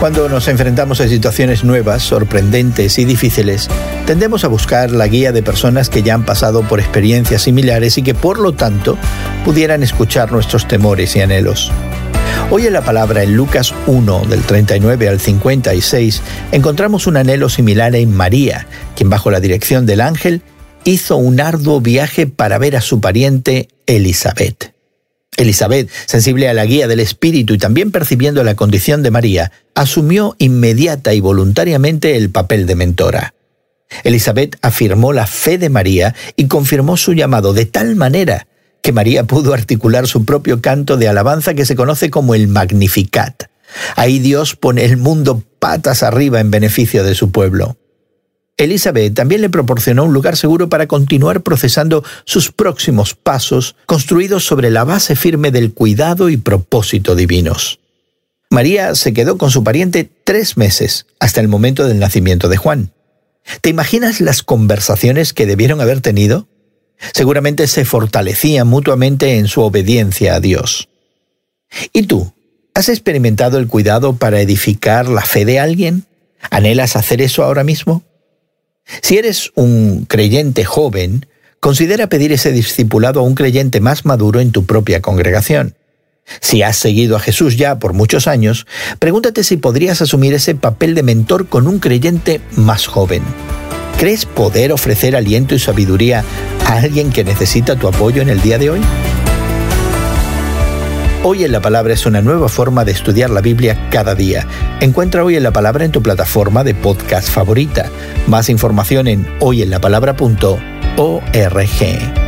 Cuando nos enfrentamos a situaciones nuevas, sorprendentes y difíciles, tendemos a buscar la guía de personas que ya han pasado por experiencias similares y que por lo tanto pudieran escuchar nuestros temores y anhelos. Hoy en la palabra en Lucas 1 del 39 al 56 encontramos un anhelo similar en María, quien bajo la dirección del ángel hizo un arduo viaje para ver a su pariente Elizabeth. Elizabeth, sensible a la guía del Espíritu y también percibiendo la condición de María, asumió inmediata y voluntariamente el papel de mentora. Elizabeth afirmó la fe de María y confirmó su llamado de tal manera que María pudo articular su propio canto de alabanza que se conoce como el Magnificat. Ahí Dios pone el mundo patas arriba en beneficio de su pueblo. Elizabeth también le proporcionó un lugar seguro para continuar procesando sus próximos pasos, construidos sobre la base firme del cuidado y propósito divinos. María se quedó con su pariente tres meses, hasta el momento del nacimiento de Juan. ¿Te imaginas las conversaciones que debieron haber tenido? Seguramente se fortalecían mutuamente en su obediencia a Dios. ¿Y tú? ¿Has experimentado el cuidado para edificar la fe de alguien? ¿Anhelas hacer eso ahora mismo? Si eres un creyente joven, considera pedir ese discipulado a un creyente más maduro en tu propia congregación. Si has seguido a Jesús ya por muchos años, pregúntate si podrías asumir ese papel de mentor con un creyente más joven. ¿Crees poder ofrecer aliento y sabiduría a alguien que necesita tu apoyo en el día de hoy? Hoy en la Palabra es una nueva forma de estudiar la Biblia cada día. Encuentra Hoy en la Palabra en tu plataforma de podcast favorita. Más información en hoyenlapalabra.org.